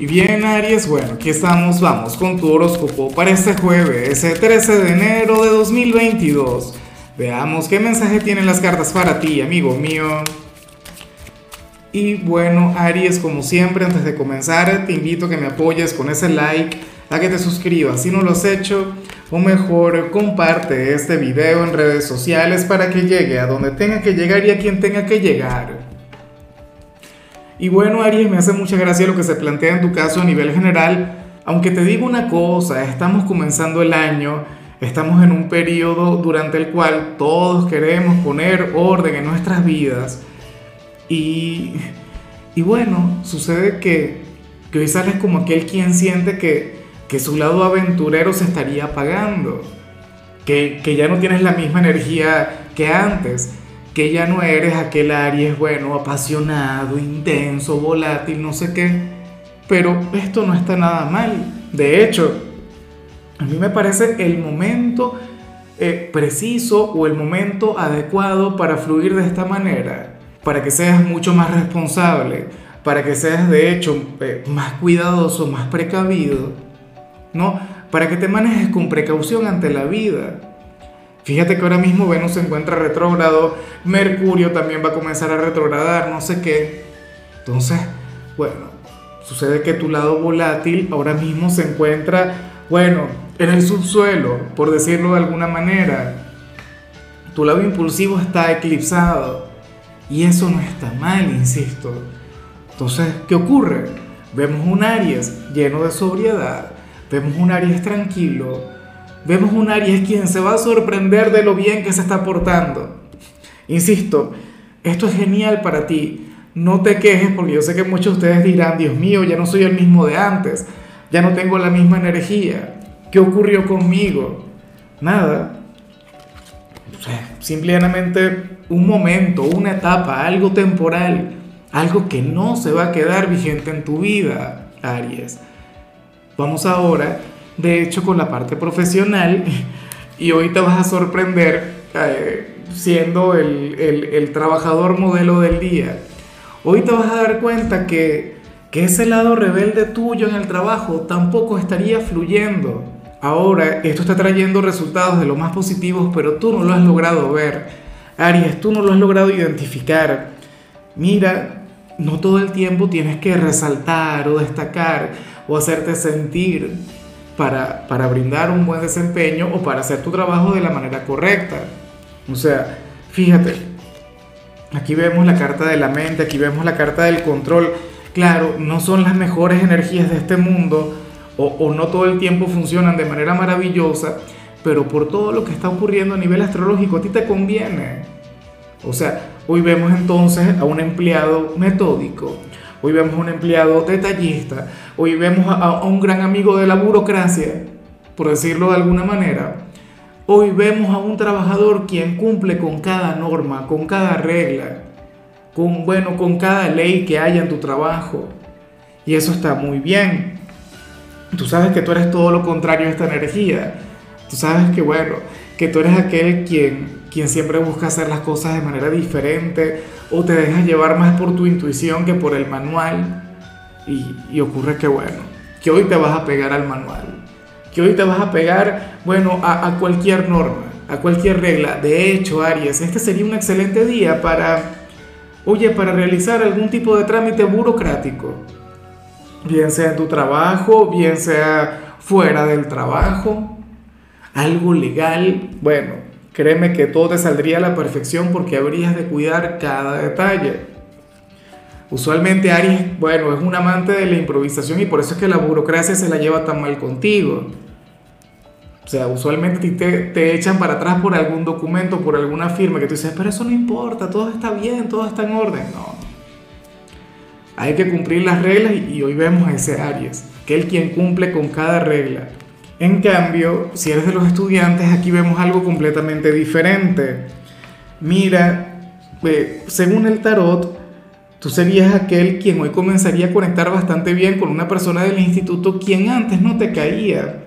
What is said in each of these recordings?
Y bien, Aries, bueno, aquí estamos, vamos con tu horóscopo para este jueves, ese 13 de enero de 2022. Veamos qué mensaje tienen las cartas para ti, amigo mío. Y bueno, Aries, como siempre, antes de comenzar, te invito a que me apoyes con ese like, a que te suscribas si no lo has hecho, o mejor, comparte este video en redes sociales para que llegue a donde tenga que llegar y a quien tenga que llegar. Y bueno, Aries, me hace mucha gracia lo que se plantea en tu caso a nivel general. Aunque te digo una cosa, estamos comenzando el año, estamos en un periodo durante el cual todos queremos poner orden en nuestras vidas. Y, y bueno, sucede que, que hoy sales como aquel quien siente que, que su lado aventurero se estaría apagando, que, que ya no tienes la misma energía que antes que ya no eres aquel Aries, bueno, apasionado, intenso, volátil, no sé qué. Pero esto no está nada mal. De hecho, a mí me parece el momento eh, preciso o el momento adecuado para fluir de esta manera, para que seas mucho más responsable, para que seas de hecho eh, más cuidadoso, más precavido, ¿no? Para que te manejes con precaución ante la vida. Fíjate que ahora mismo Venus se encuentra retrógrado, Mercurio también va a comenzar a retrogradar, no sé qué. Entonces, bueno, sucede que tu lado volátil ahora mismo se encuentra, bueno, en el subsuelo, por decirlo de alguna manera. Tu lado impulsivo está eclipsado y eso no está mal, insisto. Entonces, ¿qué ocurre? Vemos un Aries lleno de sobriedad, vemos un Aries tranquilo, vemos un Aries quien se va a sorprender de lo bien que se está portando. Insisto, esto es genial para ti. No te quejes porque yo sé que muchos de ustedes dirán, Dios mío, ya no soy el mismo de antes, ya no tengo la misma energía. ¿Qué ocurrió conmigo? Nada. simplemente un momento, una etapa, algo temporal, algo que no se va a quedar vigente en tu vida, Aries. Vamos ahora de hecho con la parte profesional y hoy te vas a sorprender eh, siendo el, el, trabajador modelo del día. Hoy te vas a dar cuenta que, que ese lado rebelde tuyo en el trabajo tampoco estaría fluyendo. Ahora esto está trayendo resultados de lo más positivos, pero tú no lo has logrado ver. Aries, tú no lo has logrado identificar. Mira, no todo el tiempo tienes que resaltar o destacar o hacerte sentir para, para brindar un buen desempeño o para hacer tu trabajo de la manera correcta. O sea, fíjate, aquí vemos la carta de la mente, aquí vemos la carta del control. Claro, no son las mejores energías de este mundo o, o, no todo el tiempo funcionan de manera maravillosa, pero por todo lo que está ocurriendo a nivel astrológico a ti te conviene. O sea, hoy vemos entonces a un empleado metódico, hoy vemos a un empleado detallista, hoy vemos a, un gran amigo de la burocracia, por decirlo de alguna manera. Hoy vemos a un trabajador quien cumple con cada norma, con cada regla, con bueno, con cada ley que haya en tu trabajo. Y eso está muy bien. Tú sabes que tú eres todo lo contrario a esta energía. Tú sabes que bueno, que tú eres aquel quien quien siempre busca hacer las cosas de manera diferente o te dejas llevar más por tu intuición que por el manual. Y, ocurre que, bueno, que hoy te vas a pegar al manual, que hoy te vas a pegar, bueno, a, a cualquier norma, a cualquier regla. De hecho, Aries, este sería un excelente día para, oye, para realizar algún tipo de trámite burocrático. Bien sea en tu trabajo, bien sea fuera del trabajo, algo legal, bueno, créeme que todo te saldría a la perfección porque habrías de cuidar cada detalle. Usualmente Aries, bueno, es un amante de la improvisación y por eso es que la burocracia se la lleva tan mal contigo. O sea, usualmente te, te echan para atrás por algún documento, por alguna firma que tú dices, pero eso no importa, todo está bien, todo está en orden. No. Hay que cumplir las reglas y hoy vemos a ese Aries, que es quien cumple con cada regla. En cambio, si eres de los estudiantes, aquí vemos algo completamente diferente. Mira, según el tarot, tú serías aquel quien hoy comenzaría a conectar bastante bien con una persona del instituto quien antes no te caía.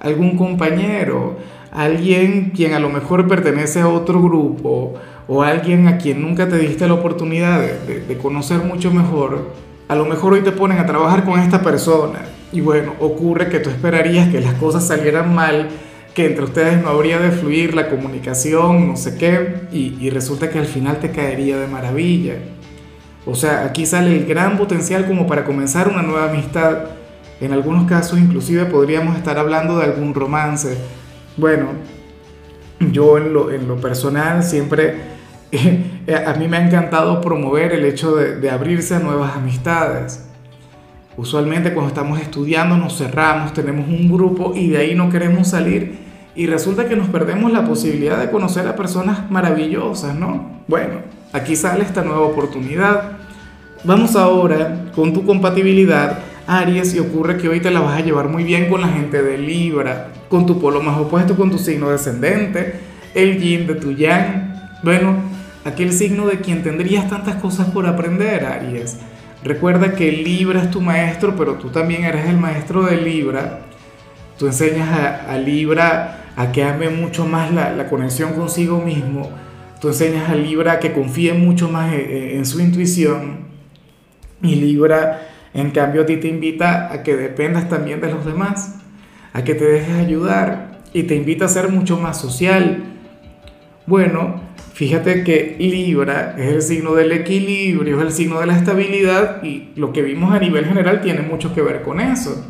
Algún compañero, alguien quien a lo mejor pertenece a otro grupo o alguien a quien nunca te diste la oportunidad de conocer mucho mejor. a lo mejor hoy te ponen a trabajar con esta persona y bueno, ocurre que tú esperarías que las cosas salieran mal, que entre ustedes no habría de fluir la comunicación, no sé qué, y, resulta que al final te caería de maravilla. O sea, aquí sale el gran potencial como para comenzar una nueva amistad. En algunos casos inclusive podríamos estar hablando de algún romance. Bueno, yo en lo, personal siempre, a mí me ha encantado promover el hecho de, de abrirse a nuevas amistades. Usualmente cuando estamos estudiando nos cerramos, tenemos un grupo y de ahí no queremos salir y resulta que nos perdemos la posibilidad de conocer a personas maravillosas, ¿no? Bueno, aquí sale esta nueva oportunidad. Vamos ahora con tu compatibilidad, Aries, y ocurre que hoy te la vas a llevar muy bien con la gente de Libra, con tu polo más opuesto, con tu signo descendente, el yin de tu yang. Bueno, aquel signo de quien tendrías tantas cosas por aprender, Aries Recuerda que Libra es tu maestro, pero tú también eres el maestro de Libra. Tú enseñas a, Libra a que ame mucho más la, conexión consigo mismo. Tú enseñas a Libra a que confíe mucho más en, su intuición. Y Libra, en cambio, a ti te invita a que dependas también de los demás, a que te dejes ayudar y te invita a ser mucho más social. Bueno, Fíjate que Libra es el signo del equilibrio, es el signo de la estabilidad y lo que vimos a nivel general tiene mucho que ver con eso.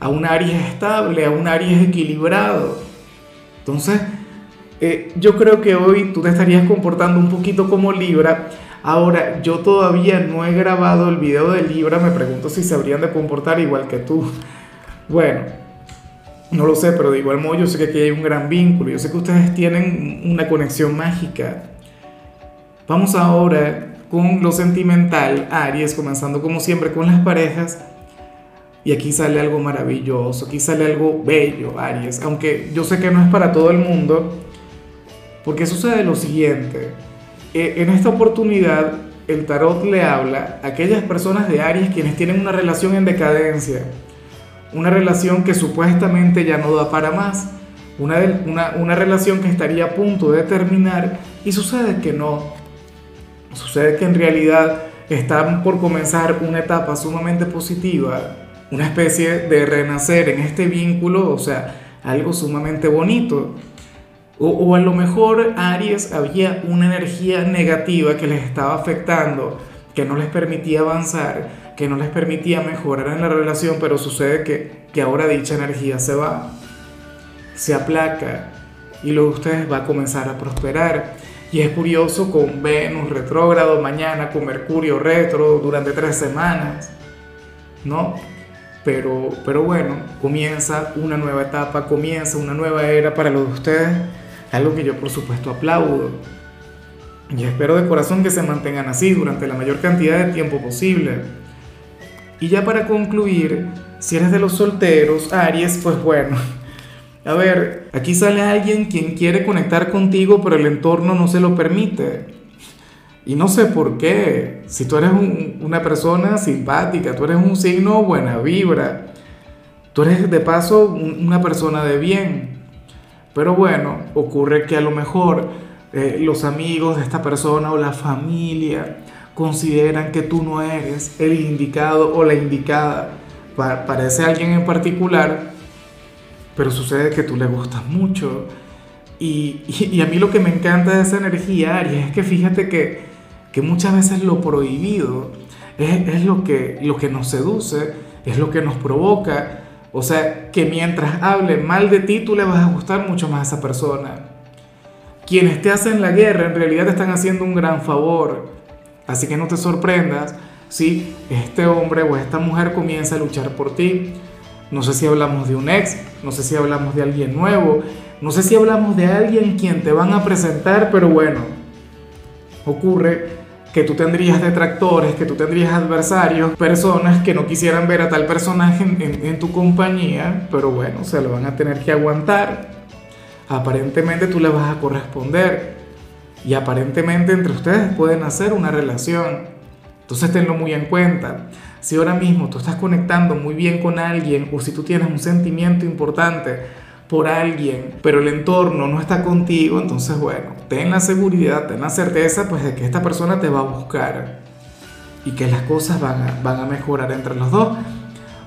A un Aries estable, a un Aries equilibrado. Entonces, eh, yo creo que hoy tú te estarías comportando un poquito como Libra. Ahora, yo todavía no he grabado el video de Libra, me pregunto si se habrían de comportar igual que tú. Bueno, no lo sé, pero de igual modo yo sé que aquí hay un gran vínculo, yo sé que ustedes tienen una conexión mágica. Vamos ahora con lo sentimental, Aries, comenzando como siempre con las parejas. Y aquí sale algo maravilloso, aquí sale algo bello, Aries, aunque yo sé que no es para todo el mundo, porque sucede lo siguiente. E, en esta oportunidad, el tarot le habla a aquellas personas de Aries quienes tienen una relación en decadencia una relación que supuestamente ya no da para más, una, una, una relación que estaría a punto de terminar y sucede que no, sucede que en realidad están por comenzar una etapa sumamente positiva, una especie de renacer en este vínculo, o sea, algo sumamente bonito. O, o, a lo mejor Aries había una energía negativa que les estaba afectando, que no les permitía avanzar, que no les permitía mejorar en la relación, pero sucede que, que ahora dicha energía se va, se aplaca y luego ustedes va a comenzar a prosperar. Y es curioso con Venus retrógrado mañana, con Mercurio retro durante tres semanas, ¿no? Pero, pero bueno, comienza una nueva etapa, comienza una nueva era para los de ustedes, algo que yo por supuesto aplaudo. Y espero de corazón que se mantengan así durante la mayor cantidad de tiempo posible. Y ya para concluir, si eres de los solteros, Aries, pues bueno, a ver, aquí sale alguien quien quiere conectar contigo, pero el entorno no se lo permite. Y no sé por qué. Si tú eres una persona simpática, tú eres un signo buena vibra, tú eres de paso una persona de bien. Pero bueno, ocurre que a lo mejor eh, los amigos de esta persona o la familia consideran que tú no eres el indicado o la indicada para, para ese alguien en particular, pero sucede que tú le gustas mucho. Y, y, a mí lo que me encanta de esa energía, Aries, es que fíjate que, que muchas veces lo prohibido es, es, lo, que, lo que nos seduce, es lo que nos provoca. O sea, que mientras hable mal de ti, tú le vas a gustar mucho más a esa persona. Quienes te hacen la guerra en realidad te están haciendo un gran favor. Así que no te sorprendas si este hombre o esta mujer comienza a luchar por ti. No sé si hablamos de un ex, no sé si hablamos de alguien nuevo, no sé si hablamos de alguien quien te van a presentar, pero bueno, ocurre que tú tendrías detractores, que tú tendrías adversarios, personas que no quisieran ver a tal personaje en, tu compañía, pero bueno, se lo van a tener que aguantar. Aparentemente tú le vas a corresponder y aparentemente entre ustedes pueden hacer una relación. Entonces tenlo muy en cuenta. Si ahora mismo tú estás conectando muy bien con alguien o si tú tienes un sentimiento importante por alguien, pero el entorno no está contigo, entonces bueno, ten la seguridad, ten la certeza pues de que esta persona te va a buscar. y que las cosas van a, van a mejorar entre los dos.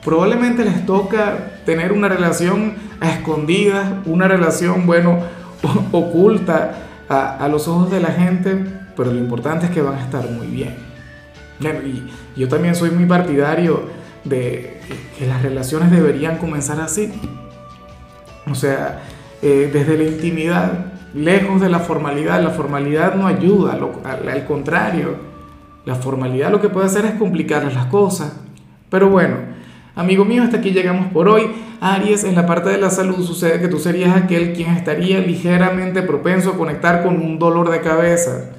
Probablemente les toca tener una relación a escondidas, una relación, bueno, oculta a, los ojos de la gente, pero lo importante es que van a estar muy bien. Y yo también soy muy partidario de que las relaciones deberían comenzar así. O sea, eh, desde la intimidad, lejos de la formalidad. La formalidad no ayuda, al, al contrario. La formalidad lo que puede hacer es complicar las cosas. Pero bueno, amigo mío, hasta aquí llegamos por hoy. Aries, en la parte de la salud sucede que tú serías aquel quien estaría ligeramente propenso a conectar con un dolor de cabeza.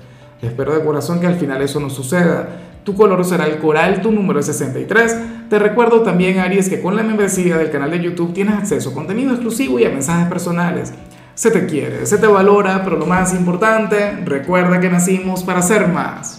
Espero de corazón que al final eso no suceda. Tu color será el coral, tu número es 63. Te recuerdo también, Aries, que con la membresía del canal de YouTube tienes acceso a contenido exclusivo y a mensajes personales. Se te quiere, se te valora, pero lo más importante, recuerda que nacimos para ser más.